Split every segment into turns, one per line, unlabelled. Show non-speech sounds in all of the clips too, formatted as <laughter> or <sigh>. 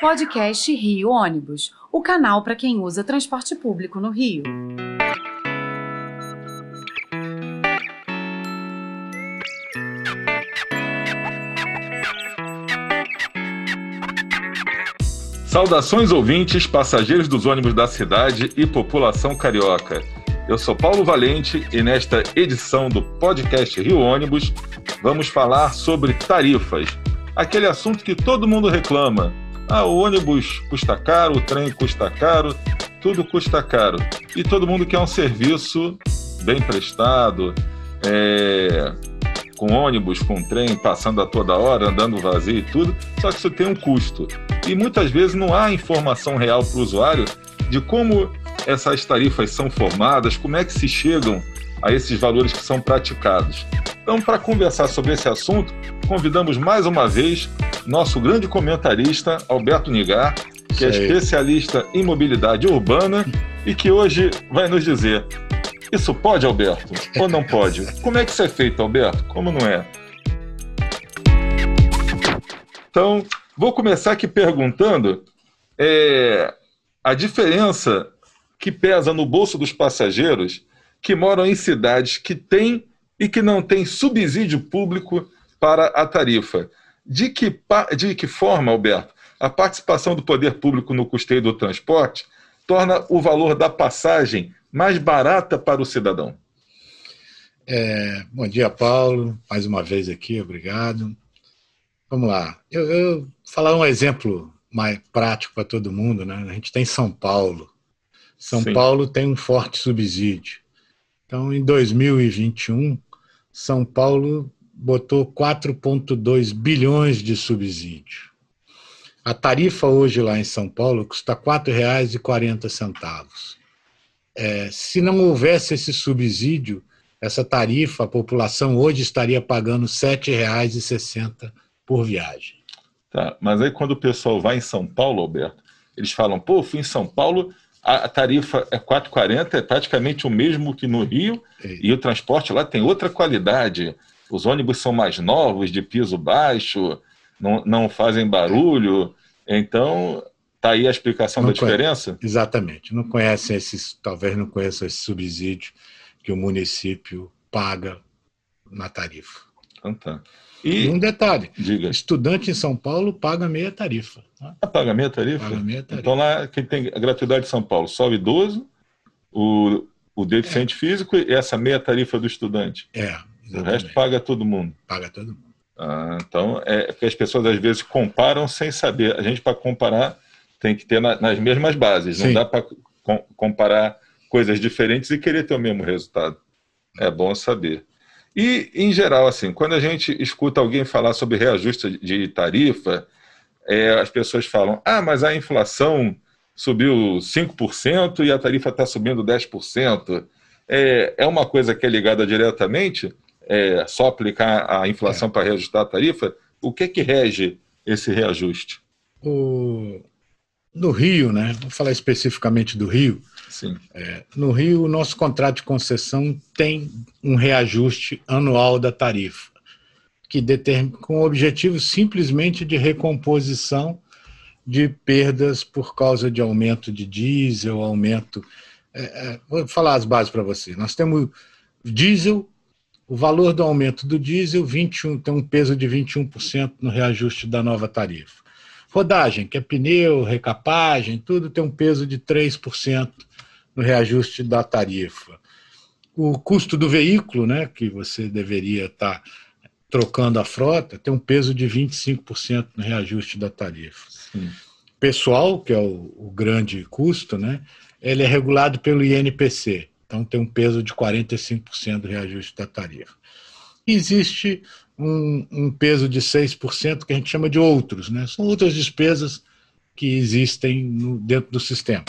Podcast Rio Ônibus, o canal para quem usa transporte público no Rio.
Saudações ouvintes, passageiros dos ônibus da cidade e população carioca. Eu sou Paulo Valente e nesta edição do podcast Rio Ônibus vamos falar sobre tarifas, aquele assunto que todo mundo reclama. Ah, o ônibus custa caro, o trem custa caro, tudo custa caro. E todo mundo quer um serviço bem prestado, é, com ônibus, com trem, passando a toda hora, andando vazio e tudo, só que isso tem um custo. E muitas vezes não há informação real para o usuário de como essas tarifas são formadas, como é que se chegam a esses valores que são praticados. Então, para conversar sobre esse assunto, convidamos mais uma vez nosso grande comentarista, Alberto Nigar, que é especialista em mobilidade urbana e que hoje vai nos dizer isso pode, Alberto? Ou não pode? Como é que isso é feito, Alberto? Como não é? Então, vou começar aqui perguntando é, a diferença que pesa no bolso dos passageiros que moram em cidades que têm e que não têm subsídio público para a tarifa. De que, de que forma, Alberto, a participação do poder público no custeio do transporte torna o valor da passagem mais barata para o cidadão?
É, bom dia, Paulo. Mais uma vez aqui, obrigado. Vamos lá. Eu, eu falar um exemplo mais prático para todo mundo, né? A gente tem São Paulo. São Sim. Paulo tem um forte subsídio. Então, em 2021, São Paulo botou 4,2 bilhões de subsídio. A tarifa hoje lá em São Paulo custa R$ 4,40. É, se não houvesse esse subsídio, essa tarifa, a população hoje estaria pagando R$ 7,60 por viagem.
Tá, mas aí quando o pessoal vai em São Paulo, Alberto, eles falam, pô, fui em São Paulo, a, tarifa é 4,40, é praticamente o mesmo que no Rio, e o transporte lá tem outra qualidade. Os ônibus são mais novos, de piso baixo, não, não fazem barulho. Então, Está aí a explicação não da diferença?
Exatamente. Não conhecem esses, talvez não conheçam esse subsídio que o município paga na tarifa.
Então tá.
E, e um detalhe: diga. estudante em São Paulo paga meia tarifa.
Ah, paga meia tarifa? Paga meia tarifa. Então lá quem tem a gratuidade de São Paulo, só o idoso, o, o deficiente é. físico e essa meia tarifa do estudante.
É.
Exatamente. O resto paga todo mundo.
Paga todo mundo.
Ah, então é porque as pessoas às vezes comparam sem saber. A gente para comparar tem que ter na, nas mesmas bases. Sim. Não dá para com, comparar coisas diferentes e querer ter o mesmo resultado. É bom saber. E, em geral, assim, quando a gente escuta alguém falar sobre reajuste de tarifa, é, as pessoas falam: ah, mas a inflação subiu 5% e a tarifa está subindo 10%. É, é uma coisa que é ligada diretamente? É só aplicar a inflação é. para reajustar a tarifa? O que, que rege esse reajuste?
O, no Rio, né? Vou falar especificamente do Rio.
Sim.
É, no Rio, o nosso contrato de concessão tem um reajuste anual da tarifa, que determina com o objetivo simplesmente de recomposição de perdas por causa de aumento de diesel, aumento. É, é, vou falar as bases para você. Nós temos diesel, o valor do aumento do diesel 21, tem um peso de 21% no reajuste da nova tarifa. Rodagem, que é pneu, recapagem, tudo tem um peso de 3% no reajuste da tarifa. O custo do veículo, né, que você deveria estar trocando a frota, tem um peso de 25% no reajuste da tarifa. Sim. Pessoal, que é o, o, grande custo, né, ele é regulado pelo INPC, então tem um peso de 45% do reajuste da tarifa. Existe um, um peso de 6% que a gente chama de outros, né? São outras despesas que existem no, dentro do sistema.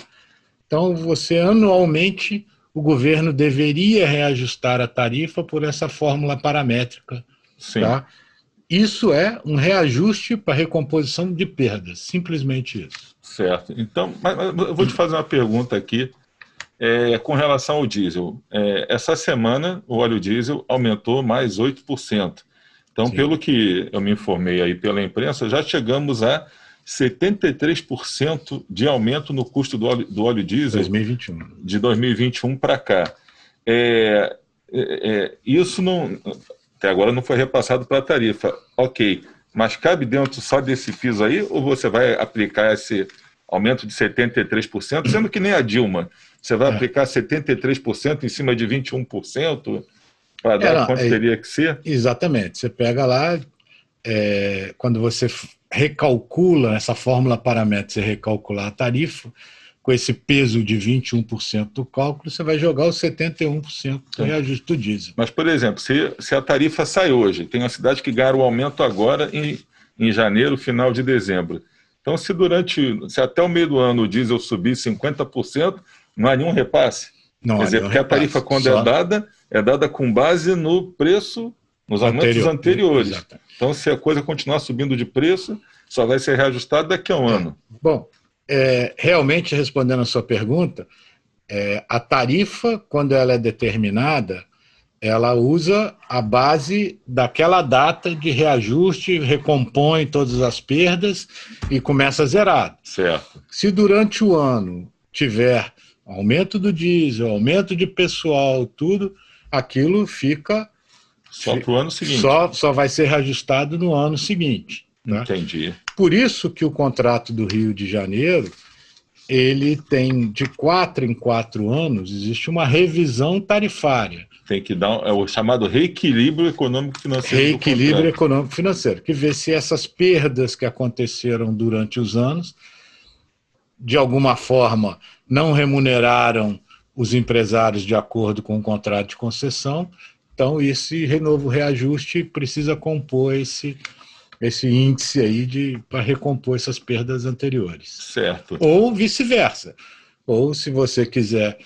Então, você anualmente, o governo deveria reajustar a tarifa por essa fórmula paramétrica. Sim. Tá? Isso é um reajuste para recomposição de perdas, simplesmente isso.
Certo. Então, mas, mas eu vou te fazer uma pergunta aqui é, com relação ao diesel. É, essa semana, o óleo diesel aumentou mais 8%. Então, Sim. pelo que eu me informei aí pela imprensa, já chegamos a 73% de aumento no custo do óleo, do óleo diesel
2021.
de 2021 para cá. É, é, é, isso não, até agora não foi repassado para a tarifa. Ok, mas cabe dentro só desse piso aí ou você vai aplicar esse aumento de 73%, sendo que nem a Dilma? Você vai é. aplicar 73% em cima de 21% para dar é, quanto é, teria que ser?
Exatamente. Você pega lá, é, quando você recalcula essa fórmula paramétrica, você recalcular a tarifa, com esse peso de 21% do cálculo, você vai jogar os 71% do reajuste do diesel.
Mas, por exemplo, se, se a tarifa sai hoje, tem uma cidade que ganha o aumento agora em, em janeiro, final de dezembro. Então, se durante, se até o meio do ano o diesel subir 50%, não há nenhum repasse. Não Quer dizer, porque repasse. a tarifa, quando Só... é dada, é dada com base no preço, nos aumentos Anterior. anteriores. Exatamente. Então, se a coisa continuar subindo de preço, só vai ser reajustado daqui a um é. ano.
Bom, é, realmente respondendo a sua pergunta, é, a tarifa, quando ela é determinada, ela usa a base daquela data de reajuste, recompõe todas as perdas e começa a zerar.
Certo.
Se durante o ano tiver aumento do diesel, aumento de pessoal, tudo, aquilo fica.
Só para o ano seguinte.
Só, só vai ser reajustado no ano seguinte.
Né? Entendi.
Por isso que o contrato do Rio de Janeiro ele tem de quatro em quatro anos existe uma revisão tarifária.
Tem que dar é o chamado reequilíbrio econômico financeiro.
Reequilíbrio econômico financeiro, que vê se essas perdas que aconteceram durante os anos, de alguma forma, não remuneraram os empresários de acordo com o contrato de concessão. Então, esse renovo reajuste precisa compor esse esse índice aí de para recompor essas perdas anteriores.
Certo.
Ou vice-versa. Ou se você quiser,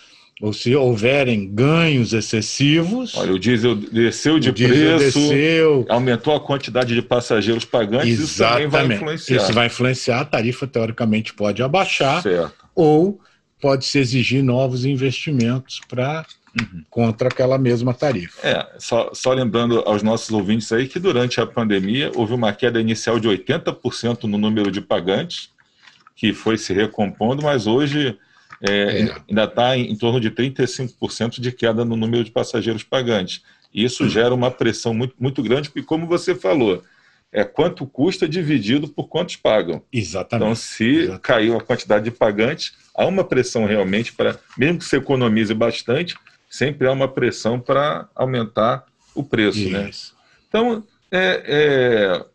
ou se houverem ganhos excessivos.
Olha, o diesel desceu de diesel preço, desceu, aumentou a quantidade de passageiros pagantes,
exatamente, isso também vai influenciar. Isso vai influenciar, a tarifa teoricamente pode abaixar, certo. ou pode se exigir novos investimentos para Uhum. contra aquela mesma tarifa.
É, só, só lembrando aos nossos ouvintes aí que durante a pandemia houve uma queda inicial de 80% no número de pagantes, que foi se recompondo, mas hoje é, é. ainda está em, em, torno de 35% de queda no número de passageiros pagantes. E isso uhum. gera uma pressão muito, muito grande, porque, como você falou, é quanto custa dividido por quantos pagam.
Exatamente.
Então, se
Exatamente.
caiu a quantidade de pagantes, há uma pressão realmente para, mesmo que se economize bastante, sempre há uma pressão para aumentar o preço. Né? Então, é, é,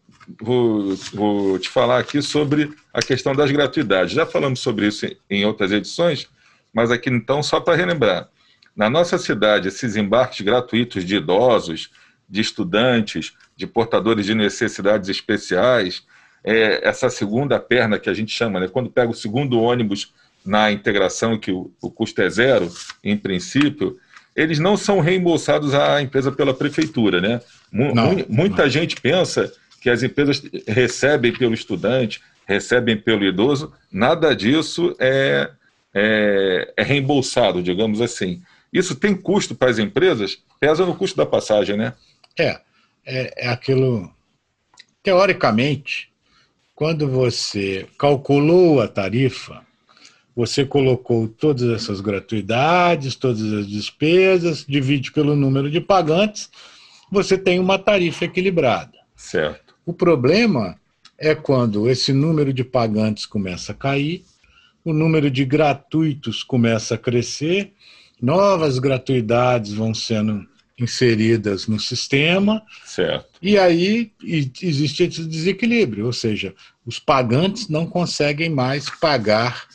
vou, vou, te falar aqui sobre a questão das gratuidades. Já falamos sobre isso em outras edições, mas aqui então, só para relembrar. Na nossa cidade, esses embarques gratuitos de idosos, de estudantes, de portadores de necessidades especiais, é, essa segunda perna que a gente chama, né? quando pega o segundo ônibus na integração, que o, o custo é zero, em princípio, eles não são reembolsados à empresa pela prefeitura, né? Não, muita não. gente pensa que as empresas recebem pelo estudante, recebem pelo idoso, nada disso é, é, é reembolsado, digamos assim. Isso tem custo para as empresas? Pesa no custo da passagem, né?
É, é, é aquilo. Teoricamente, quando você calculou a tarifa, você colocou todas essas gratuidades, todas as despesas, divide pelo número de pagantes, você tem uma tarifa equilibrada.
Certo.
O problema é quando esse número de pagantes começa a cair, o número de gratuitos começa a crescer, novas gratuidades vão sendo inseridas no sistema.
Certo.
E aí existe esse desequilíbrio, ou seja, os pagantes não conseguem mais pagar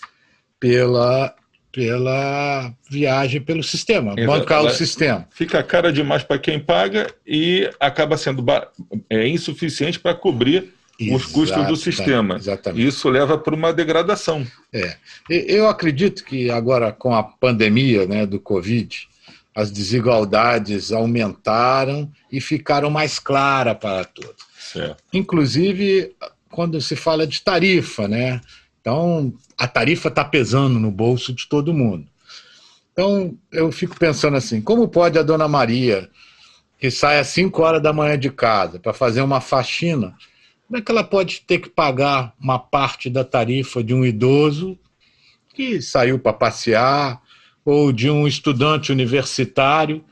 pela, pela viagem pelo sistema, Exato. bancar o sistema.
Fica cara demais para quem paga e acaba sendo é, insuficiente para cobrir os custos do sistema. Exatamente. Isso leva para uma degradação.
É. Eu acredito que agora, com a pandemia né, do Covid, as desigualdades aumentaram e ficaram mais claras para todos.
Certo.
Inclusive, quando se fala de tarifa, né? Então, a tarifa está pesando no bolso de todo mundo. Então, eu fico pensando assim: como pode a dona Maria, que sai às 5 horas da manhã de casa para fazer uma faxina, Como é que ela pode ter que pagar uma parte da tarifa de um idoso que saiu para passear, ou de um estudante universitário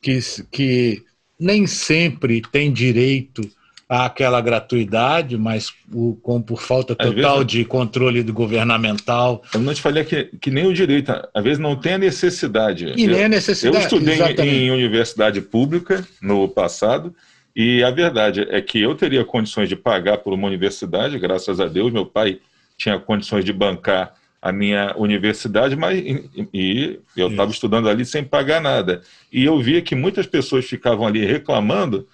que, que nem sempre tem direito àquela gratuidade, mas o, com, por falta total vezes, de controle do governamental.
Eu não te falei que, que nem o direito, às vezes não tem a necessidade.
E eu, nem a necessidade.
Eu estudei em, em universidade pública no passado, e a verdade é que eu teria condições de pagar por uma universidade, graças a Deus, meu pai tinha condições de bancar a minha universidade, mas e, e eu estava estudando ali sem pagar nada. E eu via que muitas pessoas ficavam ali reclamando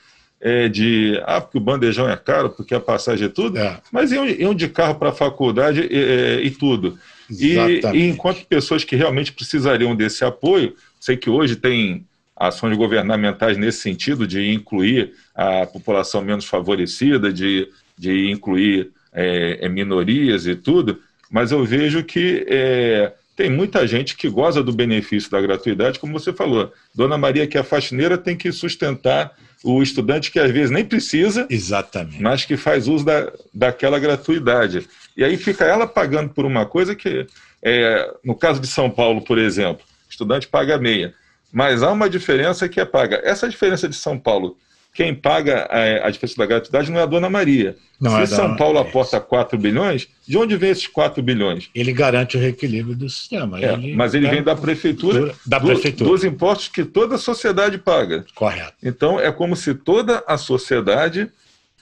é, de ah, porque o bandejão é caro, porque a passagem é tudo, é. mas iam, iam, de carro para a faculdade e, é, e tudo. E, e, enquanto pessoas que realmente precisariam desse apoio, sei que hoje tem ações governamentais nesse sentido de incluir a população menos favorecida, de, de incluir é, é minorias e tudo, mas eu vejo que é, tem muita gente que goza do benefício da gratuidade, como você falou. Dona Maria, que é faxineira, tem que sustentar o estudante que às vezes nem precisa,
Exatamente.
mas que faz uso da, daquela gratuidade. E aí fica ela pagando por uma coisa que, é, no caso de São Paulo, por exemplo, o estudante paga meia, mas há uma diferença que é paga. Essa diferença de São Paulo quem paga a, a diferença da gratuidade não é a Dona Maria. Não Se é São. Paulo aporta 4 bilhões, de onde vem esses 4 bilhões?
Ele garante o reequilíbrio do sistema.
É, ele mas ele vem da prefeitura,
da do, prefeitura,
dos impostos que toda a sociedade paga.
Correto.
Então é como se toda a sociedade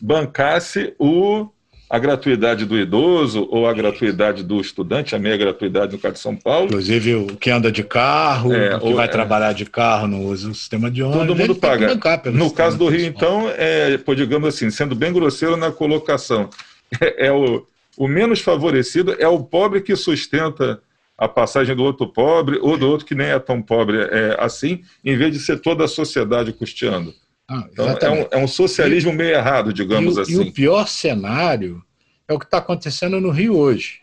bancasse o a gratuidade do idoso ou a gratuidade do estudante, a meia gratuidade no caso de São Paulo.
Inclusive o que anda de carro, é, o que vai é, trabalhar de carro, não usa o sistema de ônibus.
Todo mundo paga. No caso do Rio, então, é, digamos assim, sendo bem grosseiro na colocação, <laughs> é, é, o, o menos favorecido é o pobre que sustenta a passagem do outro pobre ou do outro que nem é tão pobre é, assim, em vez de ser toda a sociedade custeando. Ah, então, é um, é um, socialismo e, meio errado, digamos
e,
assim.
E o pior cenário é o que está acontecendo no Rio hoje,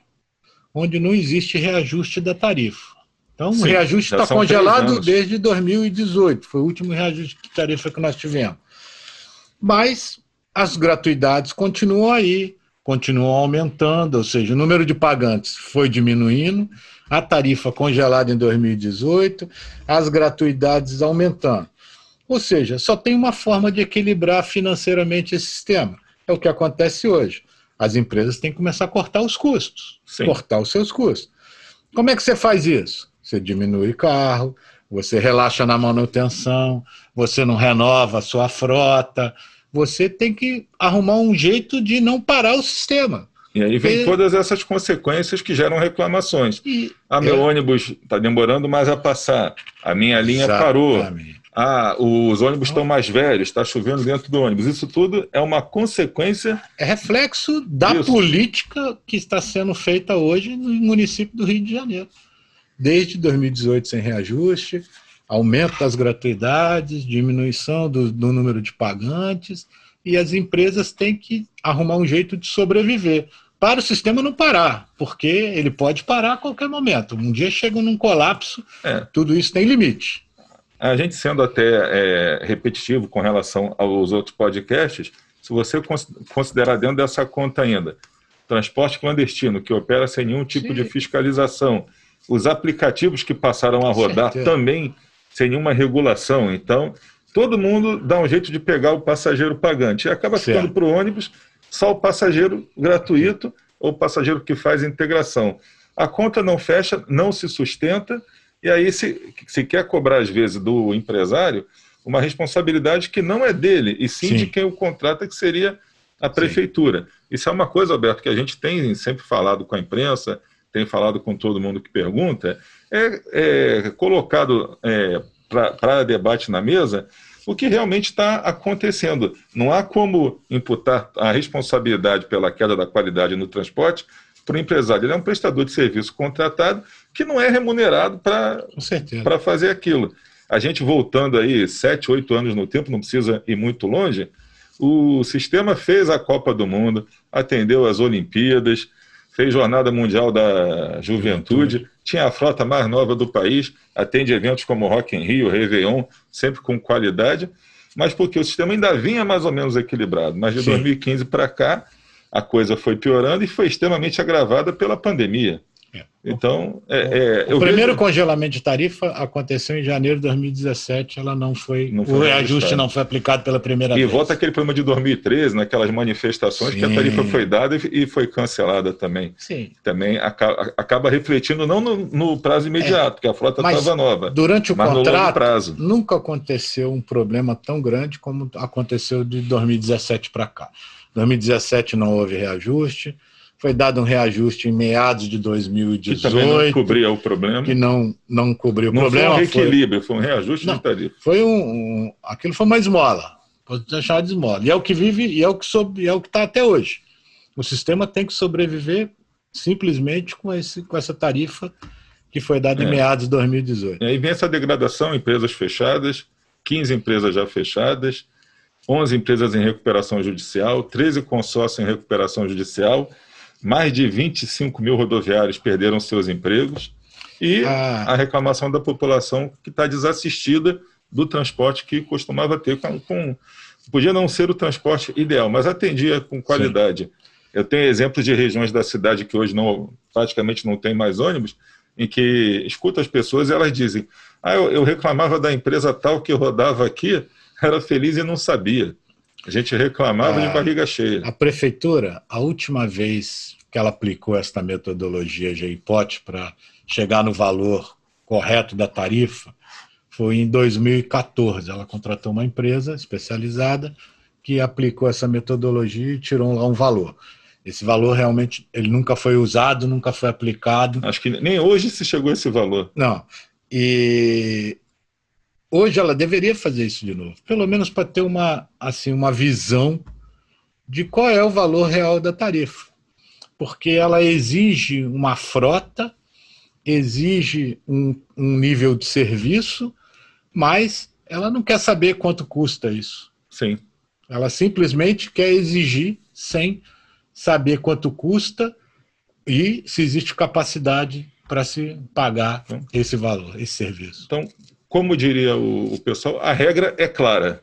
onde não existe reajuste da tarifa. Então, Sim, o reajuste está congelado desde 2018, foi o último reajuste de tarifa que nós tivemos. Mas as gratuidades continuam aí, continuam aumentando, ou seja, o número de pagantes foi diminuindo, a tarifa congelada em 2018, as gratuidades aumentando. Ou seja, só tem uma forma de equilibrar financeiramente esse sistema. É o que acontece hoje. As empresas têm que começar a cortar os custos, Sim. cortar os seus custos. Como é que você faz isso? Você diminui carro, você relaxa na manutenção, você não renova a sua frota, você tem que arrumar um jeito de não parar o sistema.
E aí vem e... todas essas consequências que geram reclamações. E... Ah, meu é... ônibus está demorando mais a passar, a minha linha Exatamente. parou, ah, os ônibus estão mais velhos, está chovendo dentro do ônibus. Isso tudo é uma consequência.
É reflexo da disso. política que está sendo feita hoje no município do Rio de Janeiro. Desde 2018 sem reajuste, aumento das gratuidades, diminuição do, do número de pagantes, e as empresas têm que arrumar um jeito de sobreviver para o sistema não parar, porque ele pode parar a qualquer momento. Um dia chega num colapso, é. tudo isso tem limite.
A gente sendo até é, repetitivo com relação aos outros podcasts, se você considerar dentro dessa conta ainda transporte clandestino que opera sem nenhum tipo Sim. de fiscalização, os aplicativos que passaram a rodar também sem nenhuma regulação, então todo mundo dá um jeito de pegar o passageiro pagante e acaba certo. ficando para o ônibus só o passageiro gratuito ou o passageiro que faz integração. A conta não fecha, não se sustenta e aí se, se quer cobrar, às vezes, do empresário uma responsabilidade que não é dele, e sim, sim. de quem o contrata, que seria a prefeitura. Sim. Isso é uma coisa, Alberto, que a gente tem sempre falado com a imprensa, tem falado com todo mundo que pergunta, é, é colocado é, para debate na mesa o que realmente está acontecendo. Não há como imputar a responsabilidade pela queda da qualidade no transporte para o empresário. Ele é um prestador de serviço contratado que não é remunerado para fazer aquilo. A gente voltando aí sete, oito anos no tempo, não precisa ir muito longe, o sistema fez a Copa do Mundo, atendeu as Olimpíadas, fez Jornada Mundial da Juventude, tinha a frota mais nova do país, atende eventos como Rock in Rio, Réveillon, sempre com qualidade, mas porque o sistema ainda vinha mais ou menos equilibrado. Mas de
Sim.
2015 para cá, a coisa foi piorando e foi extremamente agravada pela pandemia.
É.
Então, é, é,
O
eu
primeiro
vejo-
congelamento de tarifa aconteceu em janeiro de 2017, ela não foi,
Não foi
o reajuste não foi aplicado pela primeira
E
vez.
volta aquele problema de 2013, naquelas manifestações que a
Sim.
tarifa foi dada e e foi cancelada também.
Sim.
Também aca- acaba refletindo não no, no prazo imediato, porque a frota
É.
Estava nova,
Durante o
mas no longo
contrato,
prazo.
nunca aconteceu um problema tão grande como aconteceu de 2017 para cá. 2017 não houve reajuste, foi dado um reajuste em meados de
Que também não
2018,
cobria o problema.
que não, não cobriu o
Não
problema.
foi um
foi-
reequilíbrio, foi, um reajuste
Não.
de tarifa.
foi um, um- aquilo foi uma esmola, pode chamar de esmola. E é o que vive e é o que sob- é o que está até hoje. O sistema tem que sobreviver simplesmente com, esse, com essa tarifa que foi dada
É.
em meados de 2018.
E aí vem essa degradação, empresas fechadas, 15 empresas já fechadas, 11 empresas em recuperação judicial, 13 consórcios em recuperação judicial, mais de 25 mil rodoviários perderam seus empregos e
Ah.
a reclamação da população que está desassistida do transporte que costumava ter com, com- podia não ser o transporte ideal, mas atendia com qualidade. Eu tenho exemplos de regiões da cidade que hoje não praticamente não tem mais ônibus, em que escuta as pessoas e elas dizem: "Ah, eu, eu reclamava da empresa tal que rodava aqui, era feliz e não sabia". A gente reclamava
Ah.
de barriga cheia.
A prefeitura, a última vez que ela aplicou esta metodologia GIPOT para chegar no valor correto da tarifa foi em 2014. Ela contratou uma empresa especializada que aplicou essa metodologia e tirou lá um valor. Esse valor realmente ele nunca foi usado, nunca foi aplicado.
Acho que nem hoje se chegou a esse valor.
Não. E hoje ela deveria fazer isso de novo, pelo menos para ter uma assim uma visão de qual é o valor real da tarifa, porque ela exige uma frota, exige um, um nível de serviço, mas ela não quer saber quanto custa isso.
Sim.
Ela simplesmente quer exigir sem saber quanto custa e se existe capacidade para se pagar esse valor, esse serviço.
Então, como diria o, o pessoal, a regra é clara,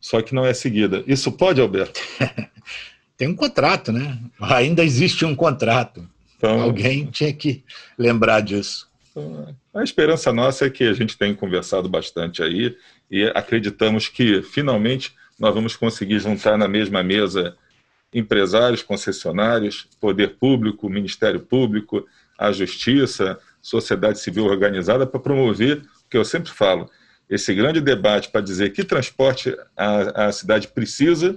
só que não é seguida. Isso pode, Alberto? <laughs>
Tem um contrato, né? Ainda existe um contrato.
Então,
Alguém tinha que lembrar disso.
então, a esperança nossa é que a gente tem conversado bastante aí e acreditamos que finalmente nós vamos conseguir juntar na mesma mesa empresários, concessionários, poder público, Ministério Público, a Justiça, sociedade civil organizada para promover que eu sempre falo, esse grande debate para dizer que transporte a, a cidade precisa,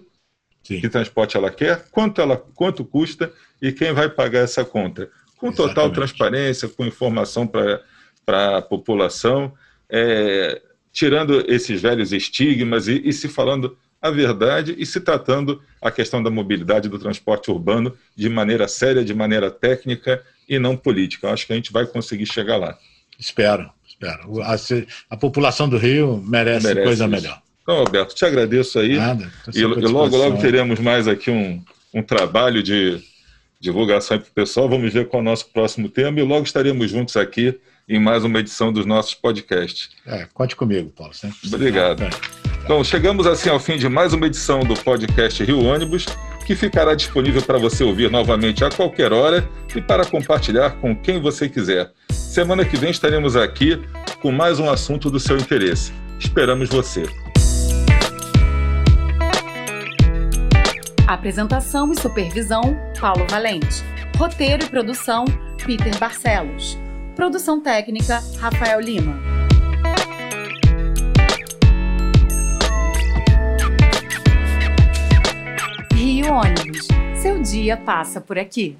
Sim.
que transporte ela quer, quanto ela quanto custa e quem vai pagar essa conta. Com total
Exatamente.
transparência, com informação para a população, é, tirando esses velhos estigmas e, e se falando a verdade e se tratando a questão da mobilidade do transporte urbano de maneira séria, de maneira técnica e não política. Eu acho que a gente vai conseguir chegar lá.
Espero, espero. A, a população do Rio merece,
Merece
coisa
isso.
melhor.
Então, Alberto, te agradeço aí.
Nada.
E, e logo, logo teremos mais aqui um, um trabalho de divulgação para o pessoal. Vamos ver qual é o nosso próximo tema e logo estaremos juntos aqui em mais uma edição dos nossos podcasts.
É, conte comigo, Paulo. sempre.
Obrigado.
É.
Então, chegamos assim ao fim de mais uma edição do podcast Rio Ônibus, que ficará disponível para você ouvir novamente a qualquer hora e para compartilhar com quem você quiser. Semana que vem estaremos aqui com mais um assunto do seu interesse. Esperamos você.
Apresentação e supervisão: Paulo Valente. Roteiro e produção: Peter Barcelos. Produção técnica: Rafael Lima. Ônibus. Seu dia passa por aqui.